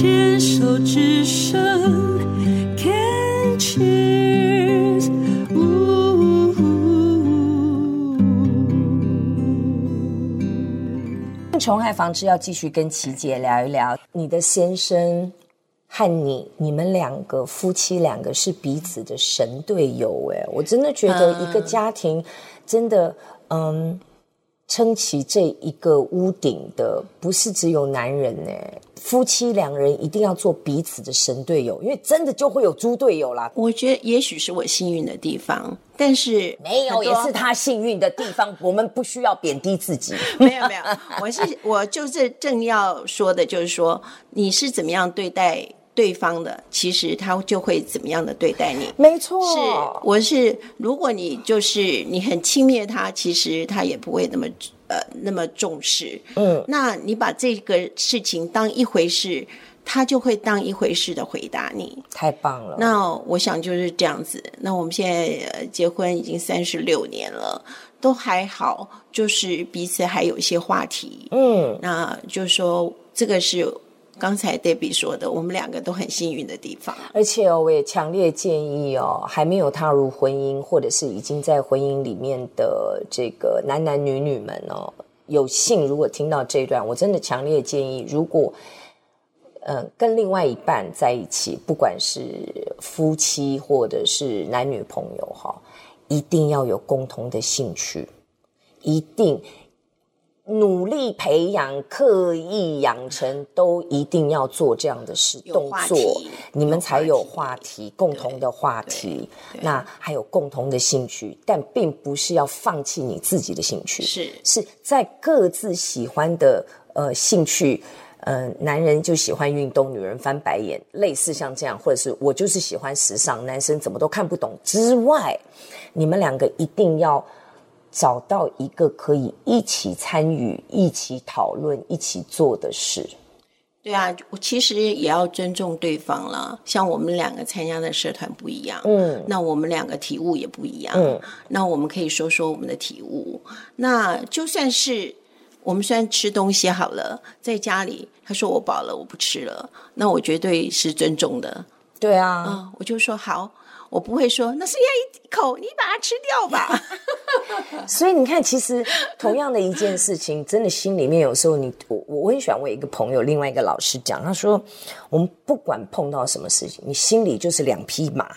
牵手之声，Can cheers，呜。虫害防治要继续跟琦姐聊一聊，你的先生和你，你们两个夫妻两个是彼此的神队友哎，我真的觉得一个家庭真的嗯。撑起这一个屋顶的不是只有男人呢，夫妻两人一定要做彼此的神队友，因为真的就会有猪队友啦。我觉得也许是我幸运的地方，但是没有也是他幸运的地方。我们不需要贬低自己，没有没有，我是我就是正要说的，就是说你是怎么样对待。对方的其实他就会怎么样的对待你？没错，是我是如果你就是你很轻蔑他，其实他也不会那么呃那么重视。嗯，那你把这个事情当一回事，他就会当一回事的回答你。太棒了！那我想就是这样子。那我们现在结婚已经三十六年了，都还好，就是彼此还有一些话题。嗯，那就是说这个是。刚才 Debbie 说的，我们两个都很幸运的地方。而且哦，我也强烈建议哦，还没有踏入婚姻，或者是已经在婚姻里面的这个男男女女们哦，有幸如果听到这一段，我真的强烈建议，如果嗯、跟另外一半在一起，不管是夫妻或者是男女朋友哈，一定要有共同的兴趣，一定。努力培养、刻意养成，都一定要做这样的事动作，你们才有话题，共同的话题。那还有共同的兴趣，但并不是要放弃你自己的兴趣，是是在各自喜欢的呃兴趣，呃，男人就喜欢运动，女人翻白眼，类似像这样，或者是我就是喜欢时尚，男生怎么都看不懂之外，你们两个一定要。找到一个可以一起参与、一起讨论、一起做的事。对啊，我其实也要尊重对方了。像我们两个参加的社团不一样，嗯，那我们两个体悟也不一样，嗯，那我们可以说说我们的体悟。那就算是我们虽然吃东西好了，在家里他说我饱了，我不吃了，那我绝对是尊重的。对啊，嗯，我就说好。我不会说，那剩下一口，你把它吃掉吧。所以你看，其实同样的一件事情，真的心里面有时候你我我很喜欢我一个朋友，另外一个老师讲，他说，我们不管碰到什么事情，你心里就是两匹马，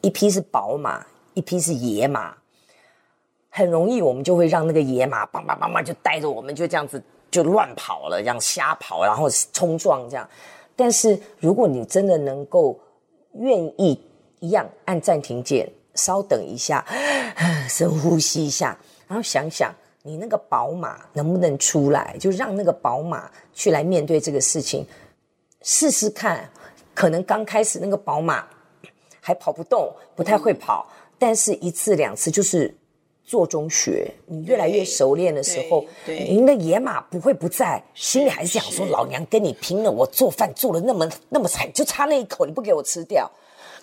一匹是宝马，一匹是野马，很容易我们就会让那个野马叭叭叭叭就带着我们就这样子就乱跑了，这样瞎跑，然后冲撞这样。但是如果你真的能够愿意。一样按暂停键，稍等一下，深呼吸一下，然后想想你那个宝马能不能出来，就让那个宝马去来面对这个事情，试试看。可能刚开始那个宝马还跑不动，不太会跑，嗯、但是一次两次就是做中学，你越来越熟练的时候，您的野马不会不在，心里还是想说：老娘跟你拼了！我做饭做的那么那么惨，就差那一口，你不给我吃掉。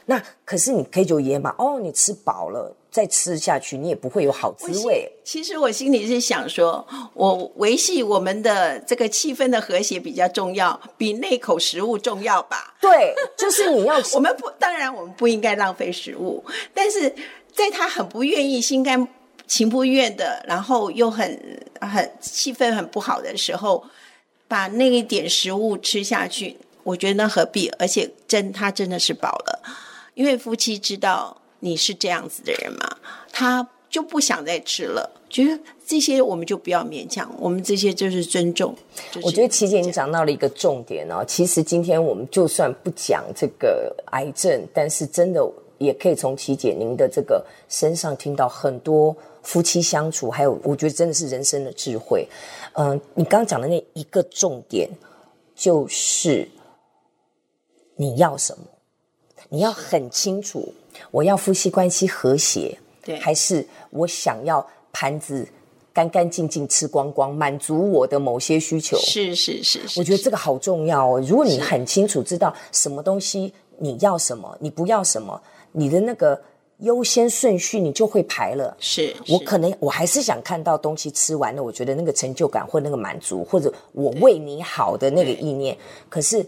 那可是你可以就野马哦，你吃饱了再吃下去，你也不会有好滋味。其实我心里是想说，我维系我们的这个气氛的和谐比较重要，比那口食物重要吧？对，就是你要吃。我们不，当然我们不应该浪费食物，但是在他很不愿意、心甘情不愿的，然后又很很气氛很不好的时候，把那一点食物吃下去，我觉得那何必？而且真他真的是饱了。因为夫妻知道你是这样子的人嘛，他就不想再吃了。觉得这些我们就不要勉强，我们这些就是尊重。就是、我觉得琪姐你讲到了一个重点哦。其实今天我们就算不讲这个癌症，但是真的也可以从琪姐您的这个身上听到很多夫妻相处，还有我觉得真的是人生的智慧。嗯、呃，你刚刚讲的那一个重点就是你要什么。你要很清楚，我要夫妻关系和谐，对，还是我想要盘子干干净净吃光光，满足我的某些需求？是是是，是，我觉得这个好重要哦。如果你很清楚知道什么东西你要什么，你不要什么，你的那个优先顺序你就会排了。是，我可能我还是想看到东西吃完了，我觉得那个成就感或那个满足，或者我为你好的那个意念，可是。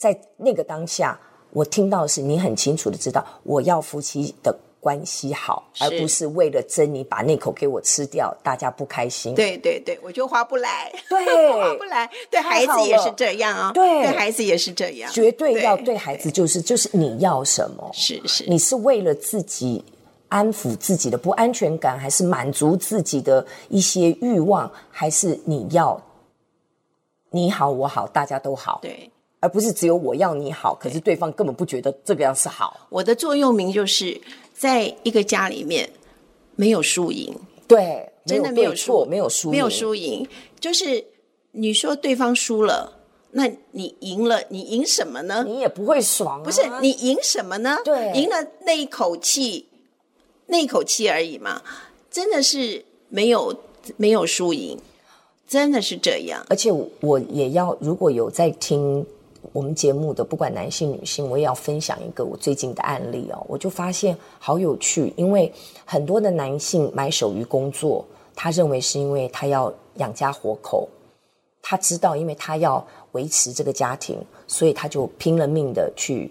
在那个当下，我听到的是你很清楚的知道，我要夫妻的关系好，而不是为了珍妮把那口给我吃掉，大家不开心。对对对，我就划不来，对 划不来。对孩子也是这样啊、哦，对，对孩子也是这样，绝对要对孩子就是就是你要什么？是是，你是为了自己。安抚自己的不安全感，还是满足自己的一些欲望，还是你要你好我好大家都好？对，而不是只有我要你好，可是对方根本不觉得这个样是好。我的座右铭就是在一个家里面没有输赢，对，真的没有输，没有输，没有输赢，就是你说对方输了，那你赢了，你赢什么呢？你也不会爽啊，不是你赢什么呢？对，赢了那一口气。那一口气而已嘛，真的是没有没有输赢，真的是这样。而且我也要，如果有在听我们节目的，不管男性女性，我也要分享一个我最近的案例哦。我就发现好有趣，因为很多的男性埋首于工作，他认为是因为他要养家活口，他知道，因为他要维持这个家庭，所以他就拼了命的去。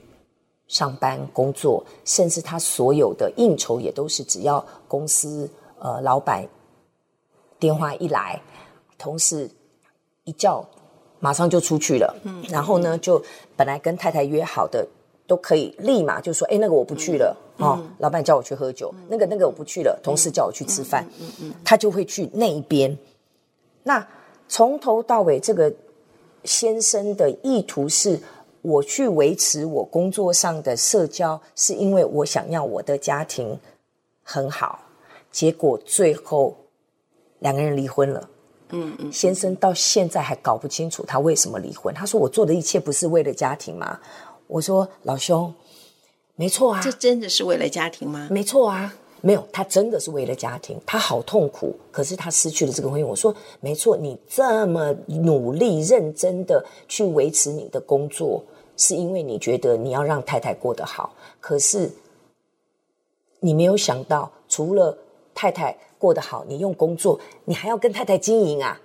上班工作，甚至他所有的应酬也都是只要公司呃老板电话一来，同事一叫，马上就出去了。嗯，然后呢，就本来跟太太约好的，都可以立马就说：“哎，那个我不去了。嗯”哦，老板叫我去喝酒，嗯、那个那个我不去了。同事叫我去吃饭，嗯嗯嗯、他就会去那一边。那从头到尾，这个先生的意图是。我去维持我工作上的社交，是因为我想要我的家庭很好。结果最后两个人离婚了。嗯嗯，先生到现在还搞不清楚他为什么离婚。他说：“我做的一切不是为了家庭吗？”我说：“老兄，没错啊，这真的是为了家庭吗？没错啊。”没有，他真的是为了家庭，他好痛苦，可是他失去了这个婚姻。我说没错，你这么努力认真的去维持你的工作，是因为你觉得你要让太太过得好。可是你没有想到，除了太太过得好，你用工作，你还要跟太太经营啊！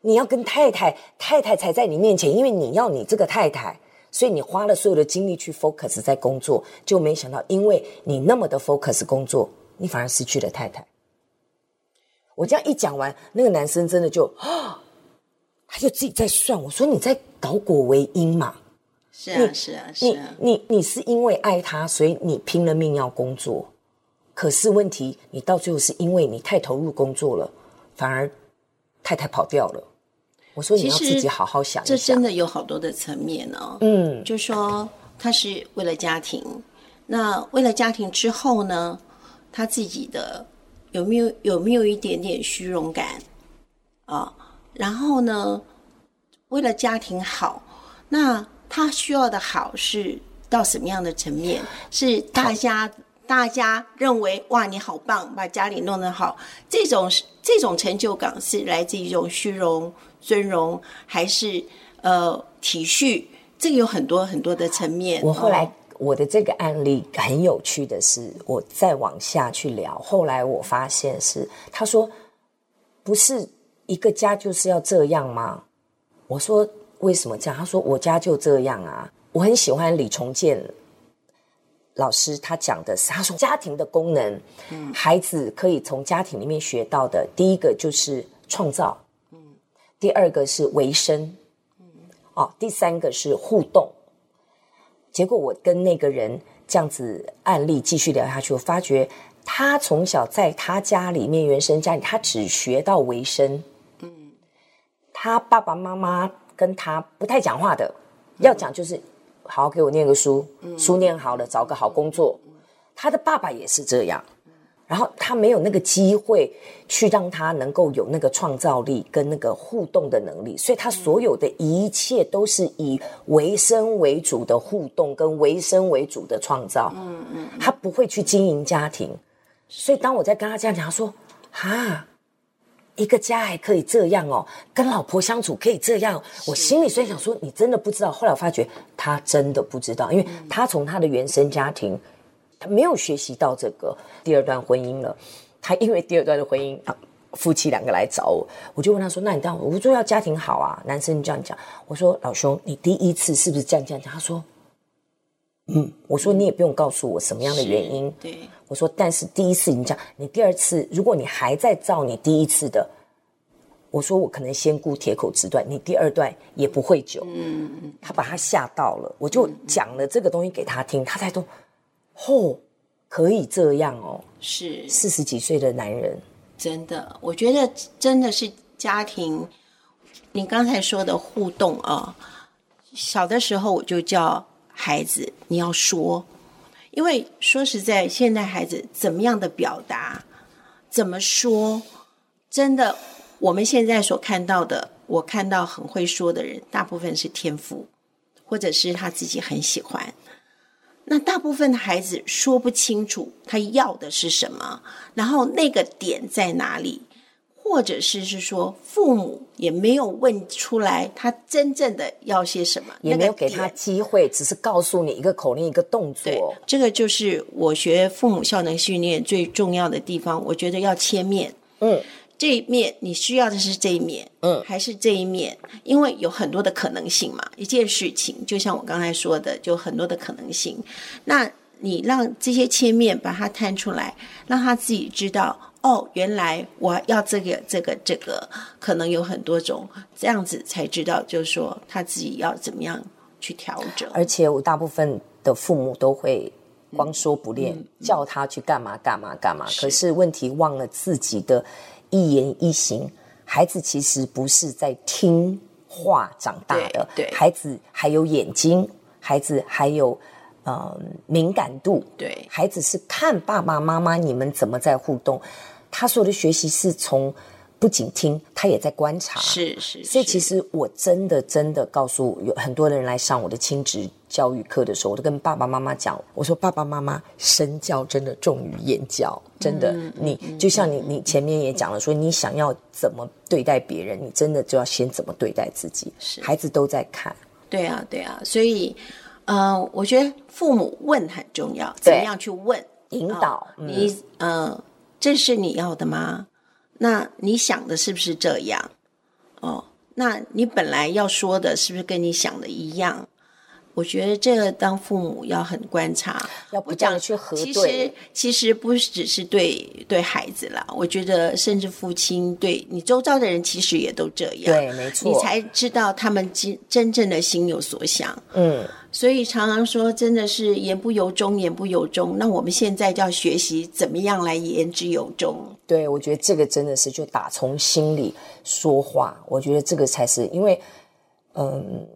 你要跟太太，太太才在你面前，因为你要你这个太太。所以你花了所有的精力去 focus 在工作，就没想到，因为你那么的 focus 工作，你反而失去了太太。我这样一讲完，那个男生真的就啊，他就自己在算。我说你在倒果为因嘛？是啊，是啊，是啊。你你你是因为爱他，所以你拼了命要工作。可是问题，你到最后是因为你太投入工作了，反而太太跑掉了。我说你要自己好好想一想，这真的有好多的层面哦。嗯，就说他是为了家庭，那为了家庭之后呢，他自己的有没有有没有一点点虚荣感啊、哦？然后呢，为了家庭好，那他需要的好是到什么样的层面？是大家大家认为哇，你好棒，把家里弄得好，这种这种成就感是来自于一种虚荣。尊荣还是呃体恤，这个有很多很多的层面。我后来、哦、我的这个案例很有趣的是，我再往下去聊，后来我发现是他说不是一个家就是要这样吗？我说为什么这样？他说我家就这样啊。我很喜欢李重建老师他讲的是，他说家庭的功能，嗯，孩子可以从家庭里面学到的，第一个就是创造。第二个是维生，哦，第三个是互动。结果我跟那个人这样子案例继续聊下去，我发觉他从小在他家里面原生家里，他只学到维生。嗯，他爸爸妈妈跟他不太讲话的，要讲就是好好给我念个书，书念好了找个好工作。他的爸爸也是这样。然后他没有那个机会去让他能够有那个创造力跟那个互动的能力，所以他所有的一切都是以维生为主的互动跟维生为主的创造。嗯嗯，他不会去经营家庭。所以当我在跟他这样讲，他说：“哈，一个家还可以这样哦，跟老婆相处可以这样。”我心里虽然想说：“你真的不知道。”后来我发觉他真的不知道，因为他从他的原生家庭。他没有学习到这个第二段婚姻了，他因为第二段的婚姻啊，夫妻两个来找我，我就问他说：“那你当我说要家庭好啊，男生这样讲。”我说：“老兄，你第一次是不是这样这样讲？”他说：“嗯。”我说：“你也不用告诉我什么样的原因。”对，我说：“但是第一次你讲，你第二次如果你还在照你第一次的，我说我可能先顾铁口直断，你第二段也不会久。”嗯嗯，他把他吓到了，我就讲了这个东西给他听，他才说：“哦，可以这样哦。”是四十几岁的男人。真的，我觉得真的是家庭。你刚才说的互动啊，小的时候我就叫孩子你要说，因为说实在，现在孩子怎么样的表达，怎么说，真的，我们现在所看到的，我看到很会说的人，大部分是天赋，或者是他自己很喜欢。那大部分的孩子说不清楚他要的是什么，然后那个点在哪里，或者是是说父母也没有问出来他真正的要些什么，也没有给他机会，只是告诉你一个口令一个动作。对，这个就是我学父母效能训练最重要的地方。我觉得要切面，嗯。这一面你需要的是这一面，嗯，还是这一面？因为有很多的可能性嘛。一件事情，就像我刚才说的，就很多的可能性。那你让这些切面把它摊出来，让他自己知道，哦，原来我要这个、这个、这个，可能有很多种，这样子才知道，就是说他自己要怎么样去调整。而且我大部分的父母都会光说不练，嗯、叫他去干嘛干嘛干嘛，是，可是问题忘了自己的。一言一行，孩子其实不是在听话长大的，对，对，孩子还有眼睛，孩子还有呃敏感度，对，孩子是看爸爸妈妈你们怎么在互动，他所有的学习是从。不仅听，他也在观察。是是，是，所以其实我真的真的告诉有很多人来上我的亲职教育课的时候，我都跟爸爸妈妈讲，我说爸爸妈妈身教真的重于言教，真的。嗯、你、嗯、就像你你前面也讲了，说你想要怎么对待别人，你真的就要先怎么对待自己。是，孩子都在看。对啊对啊，所以呃，我觉得父母问很重要，怎么样去问引导？哦嗯、你呃，这是你要的吗？那你想的是不是这样？哦，那你本来要说的是不是跟你想的一样？我觉得这个当父母要很观察，要不断去核对。其实其实不只是对对孩子啦，我觉得甚至父亲对你周遭的人，其实也都这样。对，没错。你才知道他们真真正的心有所想。嗯。所以常常说，真的是言不由衷，言不由衷。那我们现在就要学习怎么样来言之有衷。对，我觉得这个真的是就打从心里说话。我觉得这个才是，因为，嗯，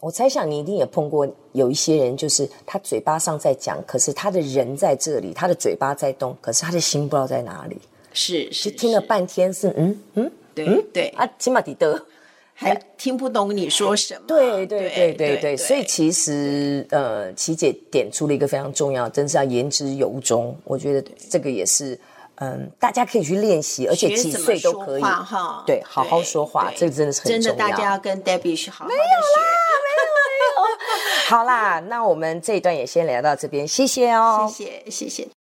我猜想你一定也碰过有一些人，就是他嘴巴上在讲，可是他的人在这里，他的嘴巴在动，可是他的心不知道在哪里。是，是，就听了半天是，嗯嗯，对嗯对啊，起码得得。还听不懂你说什么？对对对对对，对，所以其实呃，琪姐点出了一个非常重要，真是要言之有衷。我觉得这个也是嗯，大家可以去练习，而且几岁都可以哈。对，好好说话，这个真的是很重要。真的，大家要跟 Debbie 学好好的学。没有啦。好啦，那我们这一段也先聊到这边，谢谢哦，谢谢谢谢。